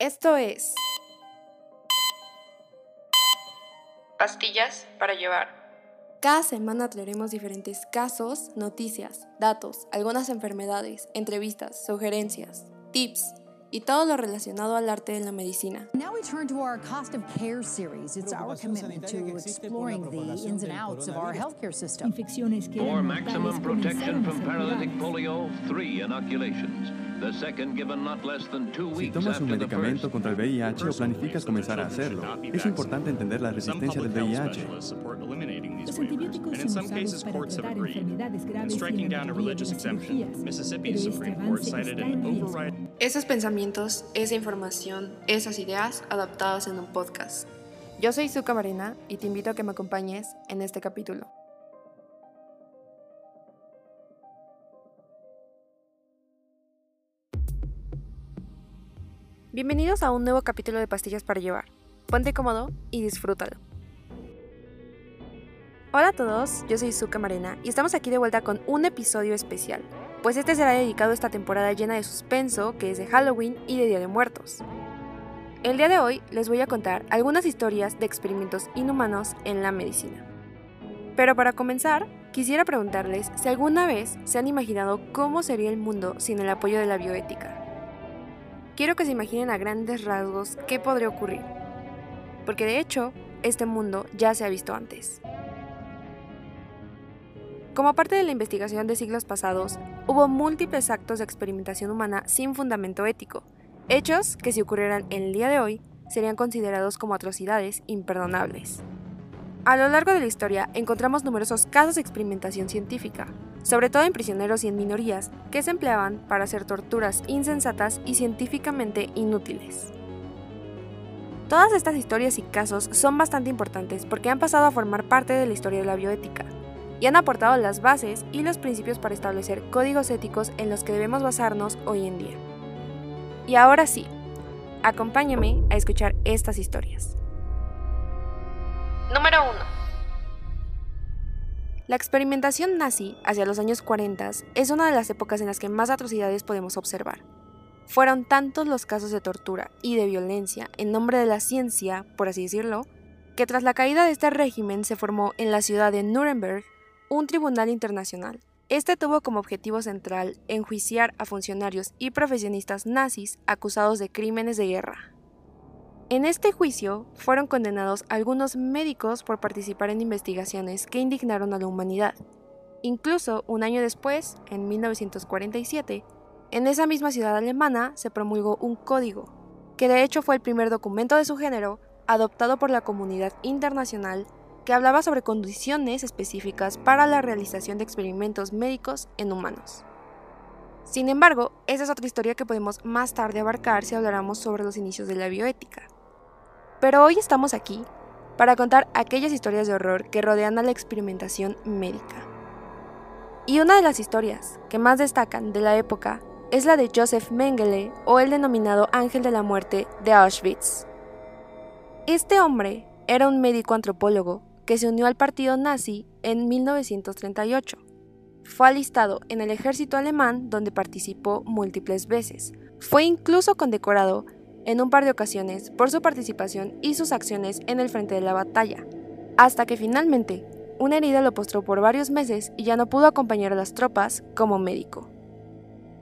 Esto es Pastillas para llevar. Cada semana traeremos diferentes casos, noticias, datos, algunas enfermedades, entrevistas, sugerencias, tips y todo lo relacionado al arte de la medicina. Now we turn to our cost of care series. It's our commitment to exploring the ins and outs of our healthcare system. infecciones que For maximum protection from paralytic polio, three inoculations. Si tomas un medicamento contra el VIH o planificas comenzar a hacerlo, es importante entender la resistencia del VIH. Los antibióticos son usados para tratar enfermedades graves y la down a mayoría de este Supreme Court avance cited está an en riesgo. override Esos pensamientos, esa información, esas ideas adaptadas en un podcast. Yo soy Zuka Marina y te invito a que me acompañes en este capítulo. Bienvenidos a un nuevo capítulo de Pastillas para Llevar. Ponte cómodo y disfrútalo. Hola a todos, yo soy Zuka Marina y estamos aquí de vuelta con un episodio especial, pues este será dedicado a esta temporada llena de suspenso que es de Halloween y de Día de Muertos. El día de hoy les voy a contar algunas historias de experimentos inhumanos en la medicina. Pero para comenzar, quisiera preguntarles si alguna vez se han imaginado cómo sería el mundo sin el apoyo de la bioética. Quiero que se imaginen a grandes rasgos qué podría ocurrir, porque de hecho, este mundo ya se ha visto antes. Como parte de la investigación de siglos pasados, hubo múltiples actos de experimentación humana sin fundamento ético, hechos que si ocurrieran el día de hoy serían considerados como atrocidades imperdonables. A lo largo de la historia encontramos numerosos casos de experimentación científica, sobre todo en prisioneros y en minorías, que se empleaban para hacer torturas insensatas y científicamente inútiles. Todas estas historias y casos son bastante importantes porque han pasado a formar parte de la historia de la bioética y han aportado las bases y los principios para establecer códigos éticos en los que debemos basarnos hoy en día. Y ahora sí, acompáñame a escuchar estas historias. Número 1. La experimentación nazi hacia los años 40 es una de las épocas en las que más atrocidades podemos observar. Fueron tantos los casos de tortura y de violencia en nombre de la ciencia, por así decirlo, que tras la caída de este régimen se formó en la ciudad de Nuremberg un tribunal internacional. Este tuvo como objetivo central enjuiciar a funcionarios y profesionistas nazis acusados de crímenes de guerra. En este juicio fueron condenados algunos médicos por participar en investigaciones que indignaron a la humanidad. Incluso un año después, en 1947, en esa misma ciudad alemana se promulgó un código, que de hecho fue el primer documento de su género adoptado por la comunidad internacional que hablaba sobre condiciones específicas para la realización de experimentos médicos en humanos. Sin embargo, esa es otra historia que podemos más tarde abarcar si habláramos sobre los inicios de la bioética. Pero hoy estamos aquí para contar aquellas historias de horror que rodean a la experimentación médica. Y una de las historias que más destacan de la época es la de Joseph Mengele o el denominado Ángel de la Muerte de Auschwitz. Este hombre era un médico antropólogo que se unió al partido nazi en 1938. Fue alistado en el ejército alemán donde participó múltiples veces. Fue incluso condecorado en un par de ocasiones por su participación y sus acciones en el frente de la batalla, hasta que finalmente una herida lo postró por varios meses y ya no pudo acompañar a las tropas como médico.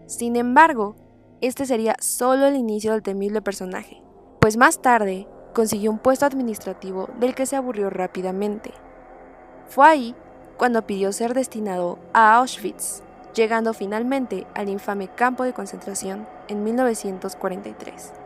Sin embargo, este sería solo el inicio del temible personaje, pues más tarde consiguió un puesto administrativo del que se aburrió rápidamente. Fue ahí cuando pidió ser destinado a Auschwitz, llegando finalmente al infame campo de concentración en 1943.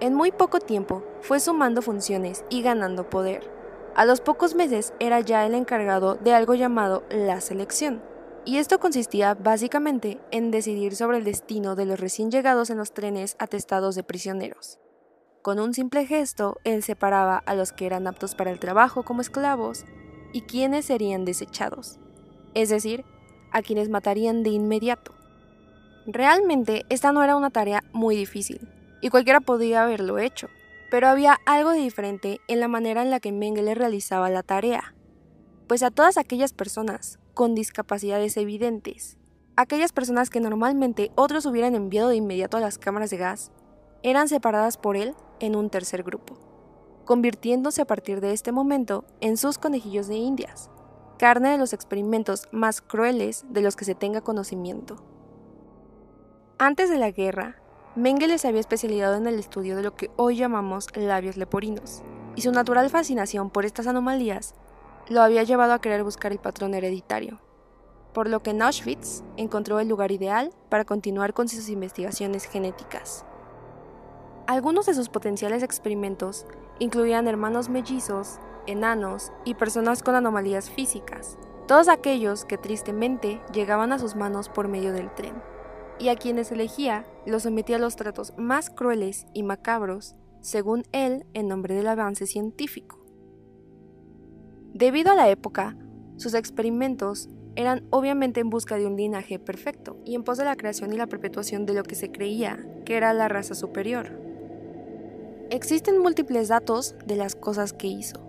En muy poco tiempo fue sumando funciones y ganando poder. A los pocos meses era ya el encargado de algo llamado la selección, y esto consistía básicamente en decidir sobre el destino de los recién llegados en los trenes atestados de prisioneros. Con un simple gesto, él separaba a los que eran aptos para el trabajo como esclavos y quienes serían desechados, es decir, a quienes matarían de inmediato. Realmente esta no era una tarea muy difícil, y cualquiera podía haberlo hecho, pero había algo de diferente en la manera en la que Mengele realizaba la tarea, pues a todas aquellas personas con discapacidades evidentes, aquellas personas que normalmente otros hubieran enviado de inmediato a las cámaras de gas, eran separadas por él en un tercer grupo, convirtiéndose a partir de este momento en sus conejillos de indias, carne de los experimentos más crueles de los que se tenga conocimiento. Antes de la guerra, Mengele se había especializado en el estudio de lo que hoy llamamos labios leporinos, y su natural fascinación por estas anomalías lo había llevado a querer buscar el patrón hereditario, por lo que en Auschwitz encontró el lugar ideal para continuar con sus investigaciones genéticas. Algunos de sus potenciales experimentos incluían hermanos mellizos, enanos y personas con anomalías físicas, todos aquellos que tristemente llegaban a sus manos por medio del tren, y a quienes elegía los sometía a los tratos más crueles y macabros, según él, en nombre del avance científico. Debido a la época, sus experimentos eran obviamente en busca de un linaje perfecto y en pos de la creación y la perpetuación de lo que se creía que era la raza superior. Existen múltiples datos de las cosas que hizo.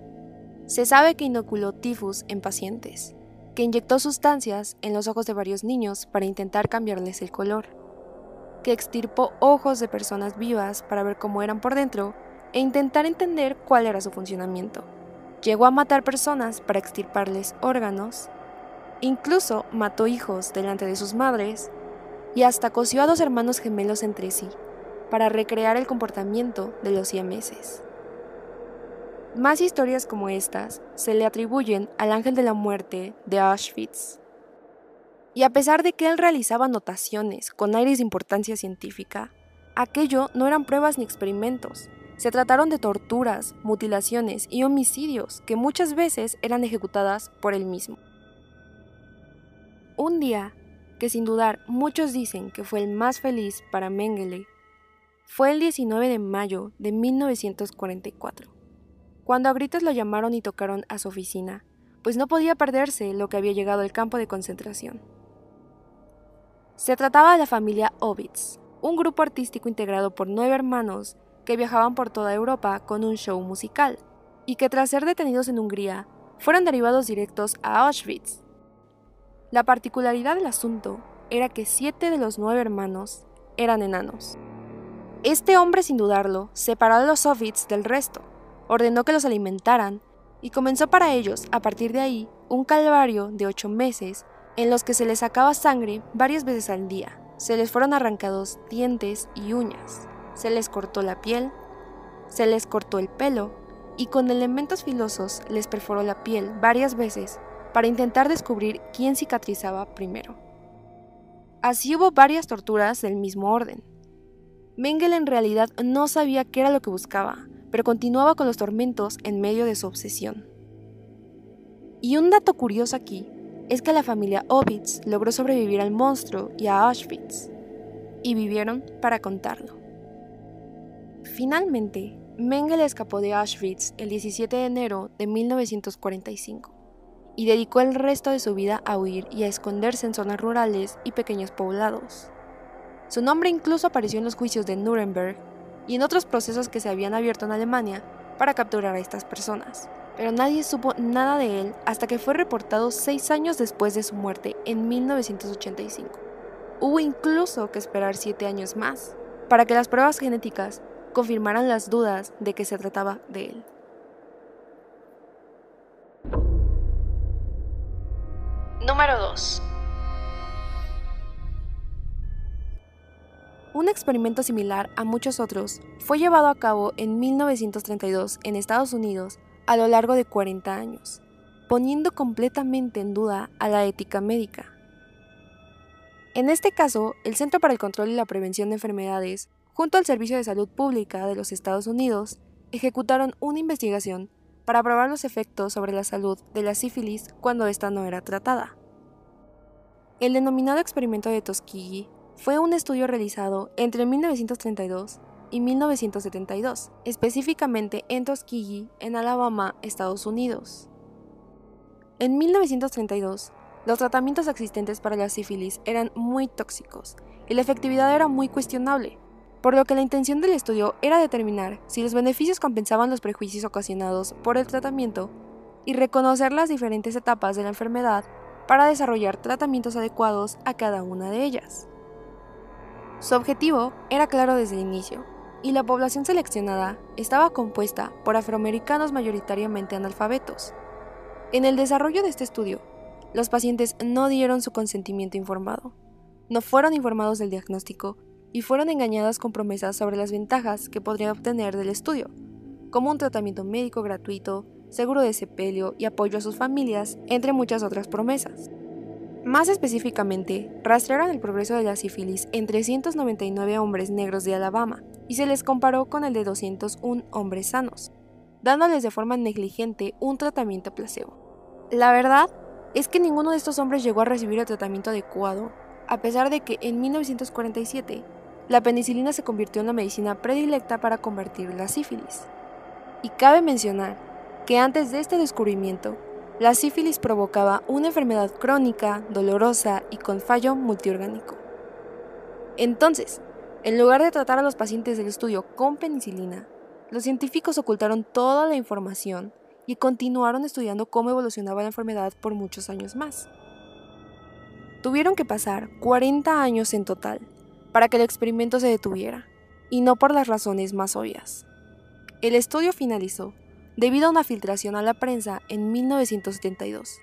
Se sabe que inoculó tifus en pacientes, que inyectó sustancias en los ojos de varios niños para intentar cambiarles el color, que extirpó ojos de personas vivas para ver cómo eran por dentro e intentar entender cuál era su funcionamiento Llegó a matar personas para extirparles órganos, incluso mató hijos delante de sus madres y hasta cosió a dos hermanos gemelos entre sí para recrear el comportamiento de los siameses. Más historias como estas se le atribuyen al ángel de la muerte de Auschwitz. Y a pesar de que él realizaba anotaciones con aires de importancia científica, aquello no eran pruebas ni experimentos, se trataron de torturas, mutilaciones y homicidios que muchas veces eran ejecutadas por él mismo. Un día, que sin dudar muchos dicen que fue el más feliz para Mengele, fue el 19 de mayo de 1944, cuando a gritos lo llamaron y tocaron a su oficina, pues no podía perderse lo que había llegado al campo de concentración. Se trataba de la familia Ovitz, un grupo artístico integrado por nueve hermanos que viajaban por toda Europa con un show musical, y que tras ser detenidos en Hungría, fueron derivados directos a Auschwitz. La particularidad del asunto era que siete de los nueve hermanos eran enanos. Este hombre, sin dudarlo, separó a los Ovitz del resto, ordenó que los alimentaran y comenzó para ellos, a partir de ahí, un calvario de ocho meses en los que se les sacaba sangre varias veces al día. Se les fueron arrancados dientes y uñas se les cortó la piel, se les cortó el pelo y con elementos filosos les perforó la piel varias veces para intentar descubrir quién cicatrizaba primero. Así hubo varias torturas del mismo orden. Mengele en realidad no sabía qué era lo que buscaba, pero continuaba con los tormentos en medio de su obsesión. Y un dato curioso aquí es que la familia Ovitz logró sobrevivir al monstruo y a Auschwitz, y vivieron para contarlo. Finalmente, Mengele escapó de Auschwitz el 17 de enero de 1945 y dedicó el resto de su vida a huir y a esconderse en zonas rurales y pequeños poblados. Su nombre incluso apareció en los juicios de Nuremberg y en otros procesos que se habían abierto en Alemania para capturar a estas personas, pero nadie supo nada de él hasta que fue reportado seis años después de su muerte en 1985. Hubo incluso que esperar siete años más para que las pruebas genéticas confirmaran las dudas de que se trataba de él. Número 2. Un experimento similar a muchos otros fue llevado a cabo en 1932 en Estados Unidos a lo largo de 40 años, poniendo completamente en duda a la ética médica. En este caso, el Centro para el Control y la Prevención de Enfermedades junto al Servicio de Salud Pública de los Estados Unidos, ejecutaron una investigación para probar los efectos sobre la salud de la sífilis cuando ésta no era tratada. El denominado experimento de Tuskegee fue un estudio realizado entre 1932 y 1972, específicamente en Tuskegee, en Alabama, Estados Unidos. En 1932, los tratamientos existentes para la sífilis eran muy tóxicos y la efectividad era muy cuestionable, por lo que la intención del estudio era determinar si los beneficios compensaban los prejuicios ocasionados por el tratamiento y reconocer las diferentes etapas de la enfermedad para desarrollar tratamientos adecuados a cada una de ellas. Su objetivo era claro desde el inicio, y la población seleccionada estaba compuesta por afroamericanos mayoritariamente analfabetos. En el desarrollo de este estudio, los pacientes no dieron su consentimiento informado, no fueron informados del diagnóstico y fueron engañados con promesas sobre las ventajas que podrían obtener del estudio, como un tratamiento médico gratuito, seguro de sepelio y apoyo a sus familias, entre muchas otras promesas. Más específicamente, rastrearon el progreso de la sífilis en 399 hombres negros de Alabama y se les comparó con el de 201 hombres sanos, dándoles de forma negligente un tratamiento placebo. La verdad es que ninguno de estos hombres llegó a recibir el tratamiento adecuado, a pesar de que en 1947 la penicilina se convirtió en la medicina predilecta para convertir la sífilis. Y cabe mencionar que antes de este descubrimiento, la sífilis provocaba una enfermedad crónica, dolorosa y con fallo multiorgánico. Entonces, en lugar de tratar a los pacientes del estudio con penicilina, los científicos ocultaron toda la información y continuaron estudiando cómo evolucionaba la enfermedad por muchos años más. Tuvieron que pasar 40 años en total para que el experimento se detuviera, y no por las razones más obvias. El estudio finalizó debido a una filtración a la prensa en 1972,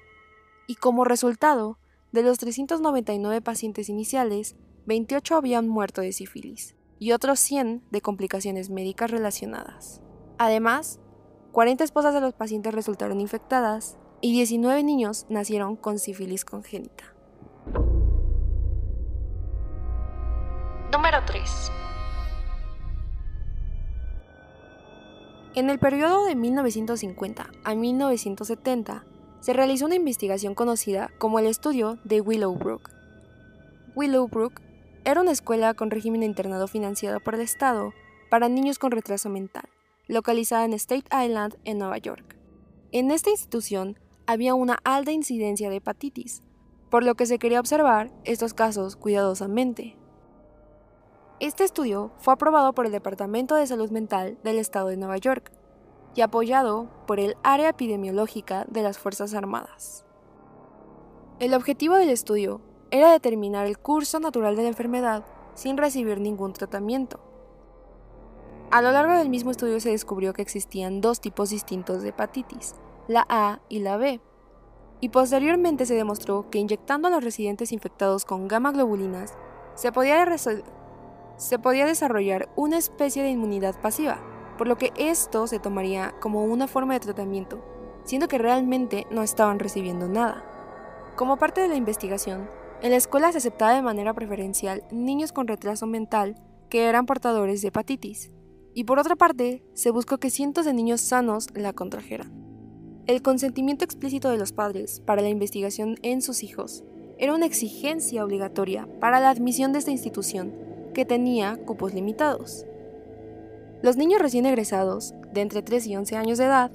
y como resultado, de los 399 pacientes iniciales, 28 habían muerto de sífilis y otros 100 de complicaciones médicas relacionadas. Además, 40 esposas de los pacientes resultaron infectadas y 19 niños nacieron con sífilis congénita. Número 3. En el periodo de 1950 a 1970 se realizó una investigación conocida como el estudio de Willowbrook. Willowbrook era una escuela con régimen internado financiado por el Estado para niños con retraso mental, localizada en State Island, en Nueva York. En esta institución había una alta incidencia de hepatitis, por lo que se quería observar estos casos cuidadosamente. Este estudio fue aprobado por el Departamento de Salud Mental del Estado de Nueva York y apoyado por el Área Epidemiológica de las Fuerzas Armadas. El objetivo del estudio era determinar el curso natural de la enfermedad sin recibir ningún tratamiento. A lo largo del mismo estudio se descubrió que existían dos tipos distintos de hepatitis, la A y la B, y posteriormente se demostró que inyectando a los residentes infectados con gamma globulinas se podía se podía desarrollar una especie de inmunidad pasiva, por lo que esto se tomaría como una forma de tratamiento, siendo que realmente no estaban recibiendo nada. Como parte de la investigación, en la escuela se aceptaba de manera preferencial niños con retraso mental que eran portadores de hepatitis, y por otra parte, se buscó que cientos de niños sanos la contrajeran. El consentimiento explícito de los padres para la investigación en sus hijos era una exigencia obligatoria para la admisión de esta institución que tenía cupos limitados. Los niños recién egresados, de entre 3 y 11 años de edad,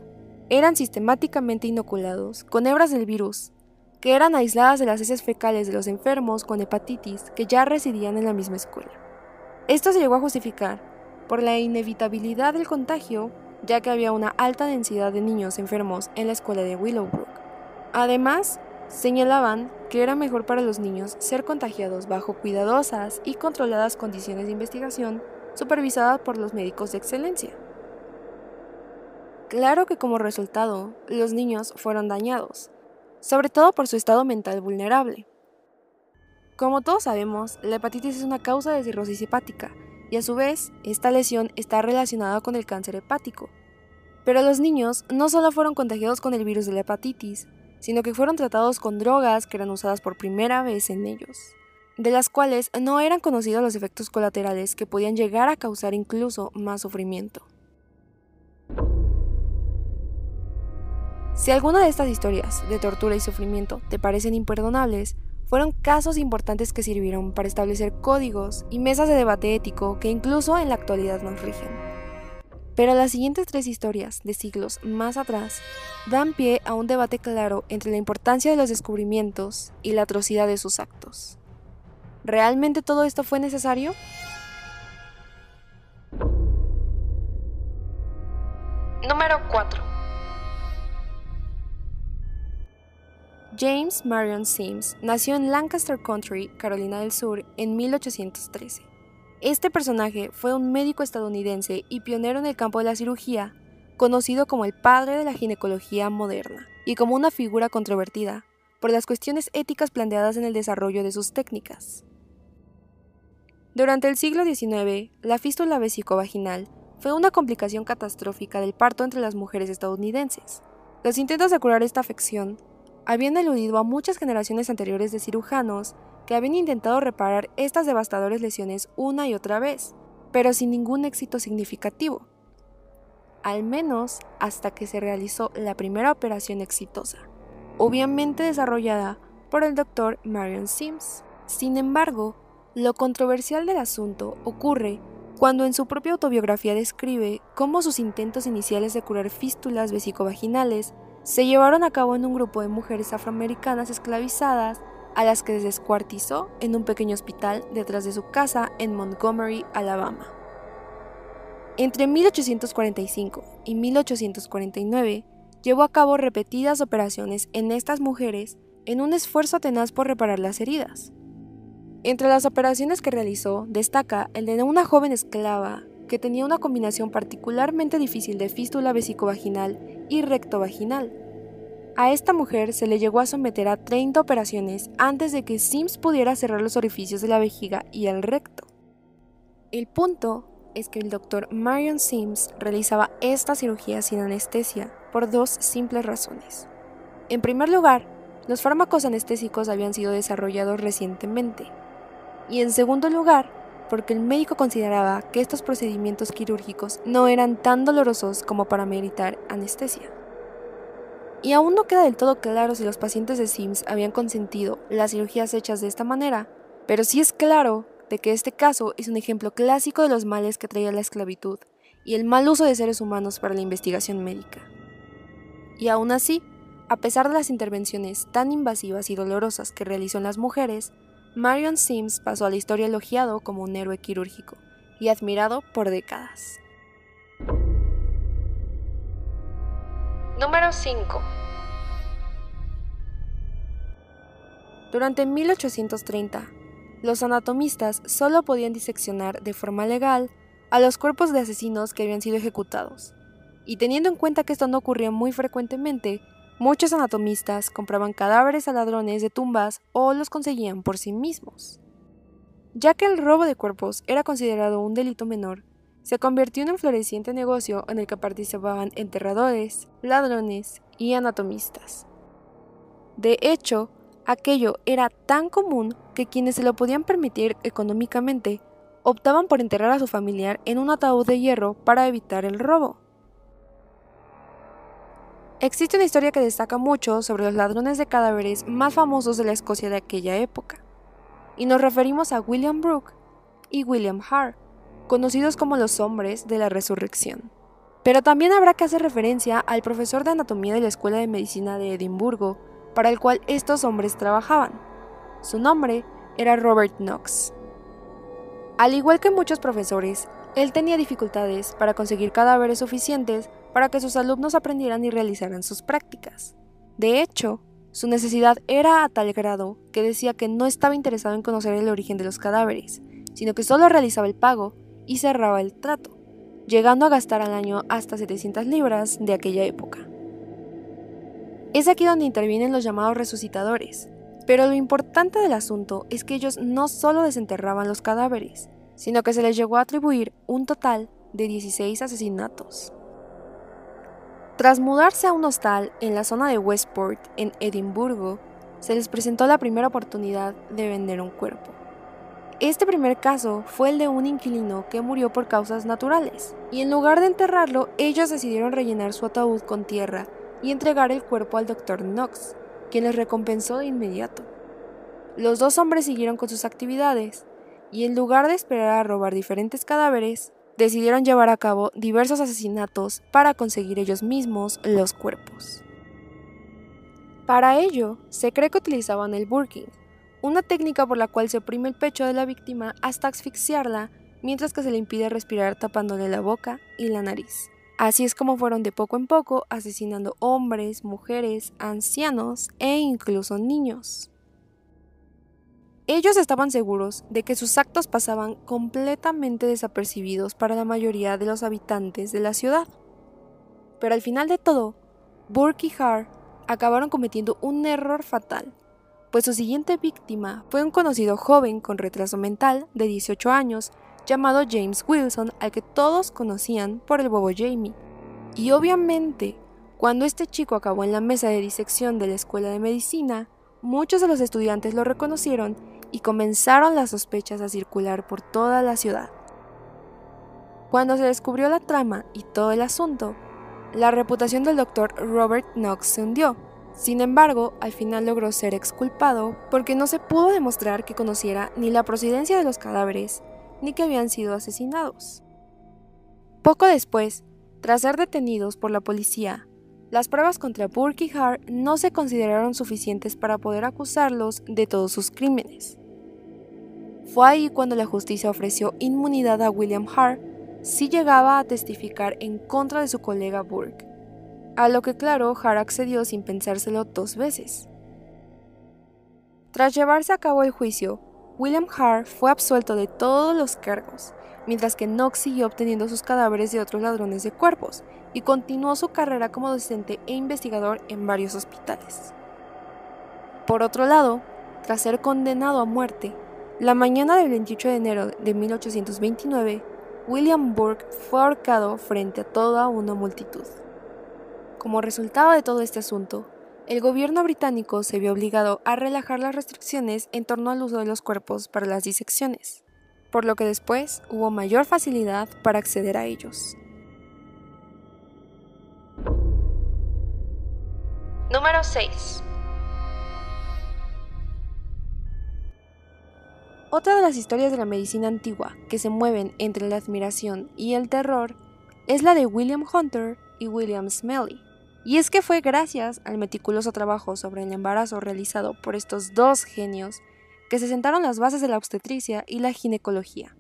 eran sistemáticamente inoculados con hebras del virus, que eran aisladas de las heces fecales de los enfermos con hepatitis que ya residían en la misma escuela. Esto se llegó a justificar por la inevitabilidad del contagio, ya que había una alta densidad de niños enfermos en la escuela de Willowbrook. Además, Señalaban que era mejor para los niños ser contagiados bajo cuidadosas y controladas condiciones de investigación supervisadas por los médicos de excelencia. Claro que como resultado, los niños fueron dañados, sobre todo por su estado mental vulnerable. Como todos sabemos, la hepatitis es una causa de cirrosis hepática y a su vez, esta lesión está relacionada con el cáncer hepático. Pero los niños no solo fueron contagiados con el virus de la hepatitis, sino que fueron tratados con drogas que eran usadas por primera vez en ellos, de las cuales no eran conocidos los efectos colaterales que podían llegar a causar incluso más sufrimiento. Si alguna de estas historias de tortura y sufrimiento te parecen imperdonables, fueron casos importantes que sirvieron para establecer códigos y mesas de debate ético que incluso en la actualidad nos rigen. Pero las siguientes tres historias, de siglos más atrás, dan pie a un debate claro entre la importancia de los descubrimientos y la atrocidad de sus actos. ¿Realmente todo esto fue necesario? Número 4. James Marion Sims nació en Lancaster Country, Carolina del Sur, en 1813. Este personaje fue un médico estadounidense y pionero en el campo de la cirugía, conocido como el padre de la ginecología moderna, y como una figura controvertida por las cuestiones éticas planteadas en el desarrollo de sus técnicas. Durante el siglo XIX, la fístula vesicovaginal fue una complicación catastrófica del parto entre las mujeres estadounidenses. Los intentos de curar esta afección habían eludido a muchas generaciones anteriores de cirujanos que habían intentado reparar estas devastadoras lesiones una y otra vez, pero sin ningún éxito significativo. Al menos hasta que se realizó la primera operación exitosa, obviamente desarrollada por el doctor Marion Sims. Sin embargo, lo controversial del asunto ocurre cuando en su propia autobiografía describe cómo sus intentos iniciales de curar fístulas vesicovaginales se llevaron a cabo en un grupo de mujeres afroamericanas esclavizadas a las que descuartizó en un pequeño hospital detrás de su casa en Montgomery, Alabama. Entre 1845 y 1849 llevó a cabo repetidas operaciones en estas mujeres en un esfuerzo tenaz por reparar las heridas. Entre las operaciones que realizó destaca el de una joven esclava que tenía una combinación particularmente difícil de fístula vesicovaginal y rectovaginal. A esta mujer se le llegó a someter a 30 operaciones antes de que Sims pudiera cerrar los orificios de la vejiga y el recto. El punto es que el doctor Marion Sims realizaba esta cirugía sin anestesia por dos simples razones. En primer lugar, los fármacos anestésicos habían sido desarrollados recientemente y en segundo lugar, porque el médico consideraba que estos procedimientos quirúrgicos no eran tan dolorosos como para meritar anestesia. Y aún no queda del todo claro si los pacientes de Sims habían consentido las cirugías hechas de esta manera, pero sí es claro de que este caso es un ejemplo clásico de los males que traía la esclavitud y el mal uso de seres humanos para la investigación médica. Y aún así, a pesar de las intervenciones tan invasivas y dolorosas que realizó en las mujeres, Marion Sims pasó a la historia elogiado como un héroe quirúrgico y admirado por décadas. Número 5. Durante 1830, los anatomistas solo podían diseccionar de forma legal a los cuerpos de asesinos que habían sido ejecutados, y teniendo en cuenta que esto no ocurría muy frecuentemente, Muchos anatomistas compraban cadáveres a ladrones de tumbas o los conseguían por sí mismos. Ya que el robo de cuerpos era considerado un delito menor, se convirtió en un floreciente negocio en el que participaban enterradores, ladrones y anatomistas. De hecho, aquello era tan común que quienes se lo podían permitir económicamente optaban por enterrar a su familiar en un ataúd de hierro para evitar el robo. Existe una historia que destaca mucho sobre los ladrones de cadáveres más famosos de la Escocia de aquella época, y nos referimos a William Brooke y William Hart, conocidos como los hombres de la resurrección. Pero también habrá que hacer referencia al profesor de anatomía de la Escuela de Medicina de Edimburgo, para el cual estos hombres trabajaban. Su nombre era Robert Knox. Al igual que muchos profesores, él tenía dificultades para conseguir cadáveres suficientes para que sus alumnos aprendieran y realizaran sus prácticas. De hecho, su necesidad era a tal grado que decía que no estaba interesado en conocer el origen de los cadáveres, sino que solo realizaba el pago y cerraba el trato, llegando a gastar al año hasta 700 libras de aquella época. Es aquí donde intervienen los llamados resucitadores, pero lo importante del asunto es que ellos no solo desenterraban los cadáveres, sino que se les llegó a atribuir un total de 16 asesinatos. Tras mudarse a un hostal en la zona de Westport, en Edimburgo, se les presentó la primera oportunidad de vender un cuerpo. Este primer caso fue el de un inquilino que murió por causas naturales, y en lugar de enterrarlo, ellos decidieron rellenar su ataúd con tierra y entregar el cuerpo al Dr. Knox, quien les recompensó de inmediato. Los dos hombres siguieron con sus actividades, y en lugar de esperar a robar diferentes cadáveres, decidieron llevar a cabo diversos asesinatos para conseguir ellos mismos los cuerpos. Para ello, se cree que utilizaban el burking, una técnica por la cual se oprime el pecho de la víctima hasta asfixiarla, mientras que se le impide respirar tapándole la boca y la nariz. Así es como fueron de poco en poco asesinando hombres, mujeres, ancianos e incluso niños. Ellos estaban seguros de que sus actos pasaban completamente desapercibidos para la mayoría de los habitantes de la ciudad. Pero al final de todo, Burke y Hart acabaron cometiendo un error fatal, pues su siguiente víctima fue un conocido joven con retraso mental de 18 años llamado James Wilson, al que todos conocían por el bobo Jamie. Y obviamente, cuando este chico acabó en la mesa de disección de la escuela de medicina, muchos de los estudiantes lo reconocieron y comenzaron las sospechas a circular por toda la ciudad. Cuando se descubrió la trama y todo el asunto, la reputación del doctor Robert Knox se hundió. Sin embargo, al final logró ser exculpado porque no se pudo demostrar que conociera ni la procedencia de los cadáveres ni que habían sido asesinados. Poco después, tras ser detenidos por la policía, las pruebas contra Burke y Hart no se consideraron suficientes para poder acusarlos de todos sus crímenes. Fue ahí cuando la justicia ofreció inmunidad a William Hart si llegaba a testificar en contra de su colega Burke, a lo que claro Hart accedió sin pensárselo dos veces. Tras llevarse a cabo el juicio, William Hart fue absuelto de todos los cargos, mientras que Knox siguió obteniendo sus cadáveres de otros ladrones de cuerpos y continuó su carrera como docente e investigador en varios hospitales. Por otro lado, tras ser condenado a muerte, la mañana del 28 de enero de 1829, William Burke fue ahorcado frente a toda una multitud. Como resultado de todo este asunto, el gobierno británico se vio obligado a relajar las restricciones en torno al uso de los cuerpos para las disecciones, por lo que después hubo mayor facilidad para acceder a ellos. Número 6. Otra de las historias de la medicina antigua que se mueven entre la admiración y el terror es la de William Hunter y William Smellie. Y es que fue gracias al meticuloso trabajo sobre el embarazo realizado por estos dos genios que se sentaron las bases de la obstetricia y la ginecología.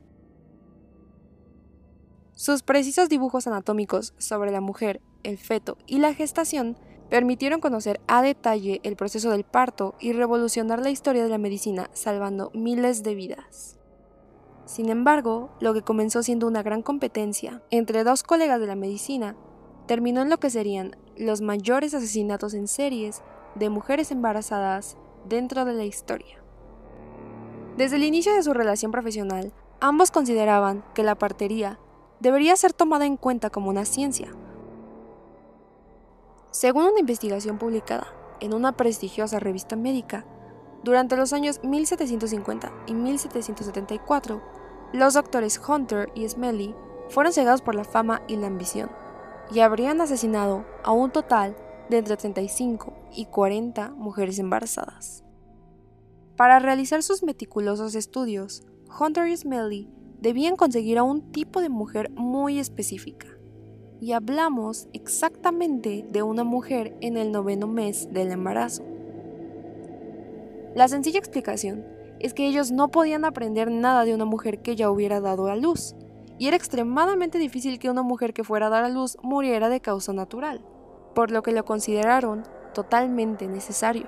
Sus precisos dibujos anatómicos sobre la mujer, el feto y la gestación permitieron conocer a detalle el proceso del parto y revolucionar la historia de la medicina salvando miles de vidas. Sin embargo, lo que comenzó siendo una gran competencia entre dos colegas de la medicina terminó en lo que serían los mayores asesinatos en series de mujeres embarazadas dentro de la historia. Desde el inicio de su relación profesional, ambos consideraban que la partería debería ser tomada en cuenta como una ciencia. Según una investigación publicada en una prestigiosa revista médica, durante los años 1750 y 1774, los doctores Hunter y Smellie fueron cegados por la fama y la ambición y habrían asesinado a un total de entre 35 y 40 mujeres embarazadas. Para realizar sus meticulosos estudios, Hunter y Smelly debían conseguir a un tipo de mujer muy específica. Y hablamos exactamente de una mujer en el noveno mes del embarazo. La sencilla explicación es que ellos no podían aprender nada de una mujer que ya hubiera dado a luz, y era extremadamente difícil que una mujer que fuera a dar a luz muriera de causa natural, por lo que lo consideraron totalmente necesario.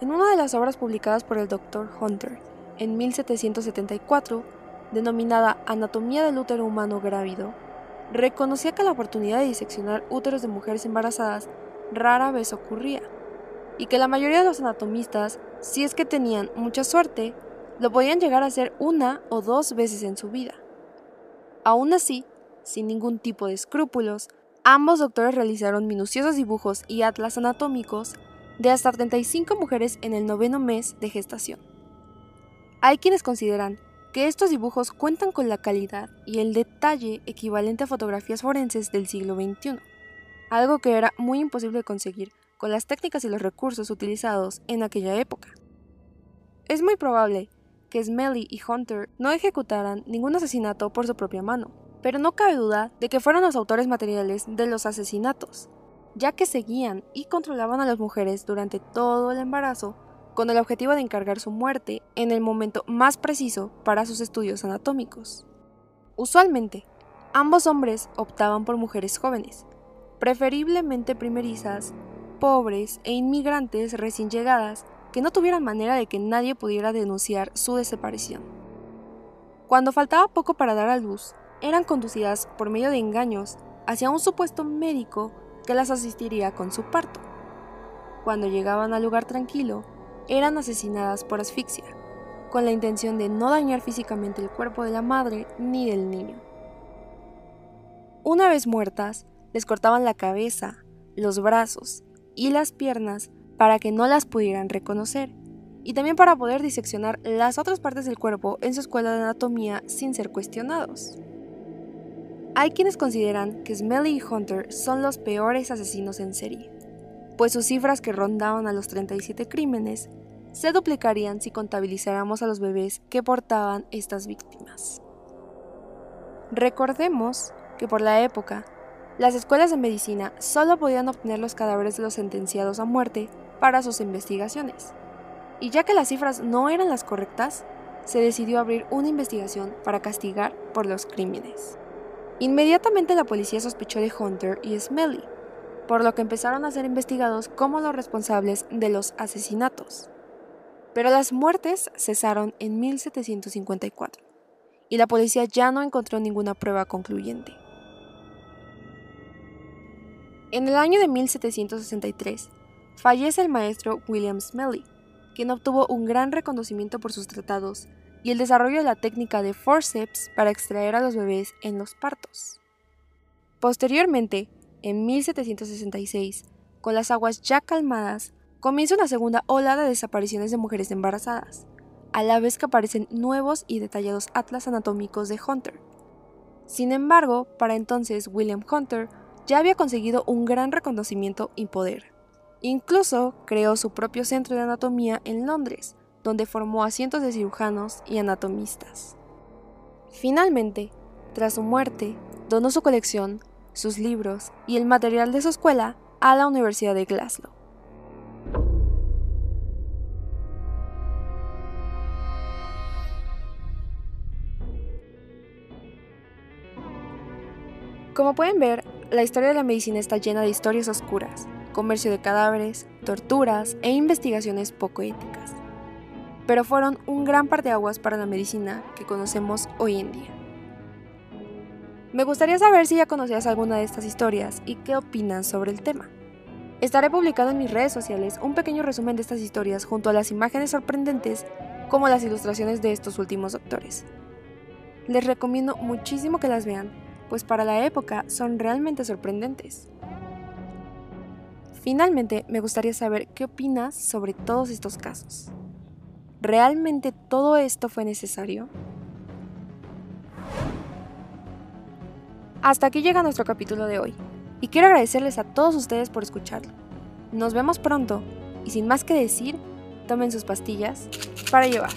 En una de las obras publicadas por el Dr. Hunter en 1774, denominada Anatomía del útero humano grávido, reconocía que la oportunidad de diseccionar úteros de mujeres embarazadas rara vez ocurría, y que la mayoría de los anatomistas, si es que tenían mucha suerte, lo podían llegar a hacer una o dos veces en su vida. Aún así, sin ningún tipo de escrúpulos, ambos doctores realizaron minuciosos dibujos y atlas anatómicos de hasta 35 mujeres en el noveno mes de gestación. Hay quienes consideran que estos dibujos cuentan con la calidad y el detalle equivalente a fotografías forenses del siglo XXI, algo que era muy imposible conseguir con las técnicas y los recursos utilizados en aquella época. Es muy probable que Smelly y Hunter no ejecutaran ningún asesinato por su propia mano, pero no cabe duda de que fueron los autores materiales de los asesinatos, ya que seguían y controlaban a las mujeres durante todo el embarazo con el objetivo de encargar su muerte en el momento más preciso para sus estudios anatómicos. Usualmente, ambos hombres optaban por mujeres jóvenes, preferiblemente primerizas, pobres e inmigrantes recién llegadas que no tuvieran manera de que nadie pudiera denunciar su desaparición. Cuando faltaba poco para dar a luz, eran conducidas por medio de engaños hacia un supuesto médico que las asistiría con su parto. Cuando llegaban al lugar tranquilo, eran asesinadas por asfixia, con la intención de no dañar físicamente el cuerpo de la madre ni del niño. Una vez muertas, les cortaban la cabeza, los brazos y las piernas para que no las pudieran reconocer, y también para poder diseccionar las otras partes del cuerpo en su escuela de anatomía sin ser cuestionados. Hay quienes consideran que Smelly y Hunter son los peores asesinos en serie, pues sus cifras que rondaban a los 37 crímenes se duplicarían si contabilizáramos a los bebés que portaban estas víctimas. Recordemos que por la época, las escuelas de medicina solo podían obtener los cadáveres de los sentenciados a muerte para sus investigaciones. Y ya que las cifras no eran las correctas, se decidió abrir una investigación para castigar por los crímenes. Inmediatamente la policía sospechó de Hunter y Smelly, por lo que empezaron a ser investigados como los responsables de los asesinatos. Pero las muertes cesaron en 1754 y la policía ya no encontró ninguna prueba concluyente. En el año de 1763, fallece el maestro William Smelly, quien obtuvo un gran reconocimiento por sus tratados y el desarrollo de la técnica de forceps para extraer a los bebés en los partos. Posteriormente, en 1766, con las aguas ya calmadas, comienza una segunda ola de desapariciones de mujeres embarazadas, a la vez que aparecen nuevos y detallados atlas anatómicos de Hunter. Sin embargo, para entonces William Hunter ya había conseguido un gran reconocimiento y poder. Incluso creó su propio centro de anatomía en Londres, donde formó a cientos de cirujanos y anatomistas. Finalmente, tras su muerte, donó su colección, sus libros y el material de su escuela a la Universidad de Glasgow. Como pueden ver, la historia de la medicina está llena de historias oscuras, comercio de cadáveres, torturas e investigaciones poco éticas. Pero fueron un gran parteaguas para la medicina que conocemos hoy en día. Me gustaría saber si ya conocías alguna de estas historias y qué opinas sobre el tema. Estaré publicando en mis redes sociales un pequeño resumen de estas historias junto a las imágenes sorprendentes como las ilustraciones de estos últimos doctores. Les recomiendo muchísimo que las vean pues para la época son realmente sorprendentes. Finalmente, me gustaría saber qué opinas sobre todos estos casos. ¿Realmente todo esto fue necesario? Hasta aquí llega nuestro capítulo de hoy, y quiero agradecerles a todos ustedes por escucharlo. Nos vemos pronto, y sin más que decir, tomen sus pastillas para llevar.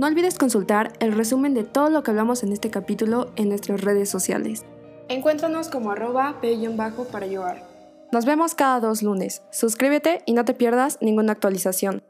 No olvides consultar el resumen de todo lo que hablamos en este capítulo en nuestras redes sociales. Encuéntranos como arroba bajo para llevar. Nos vemos cada dos lunes. Suscríbete y no te pierdas ninguna actualización.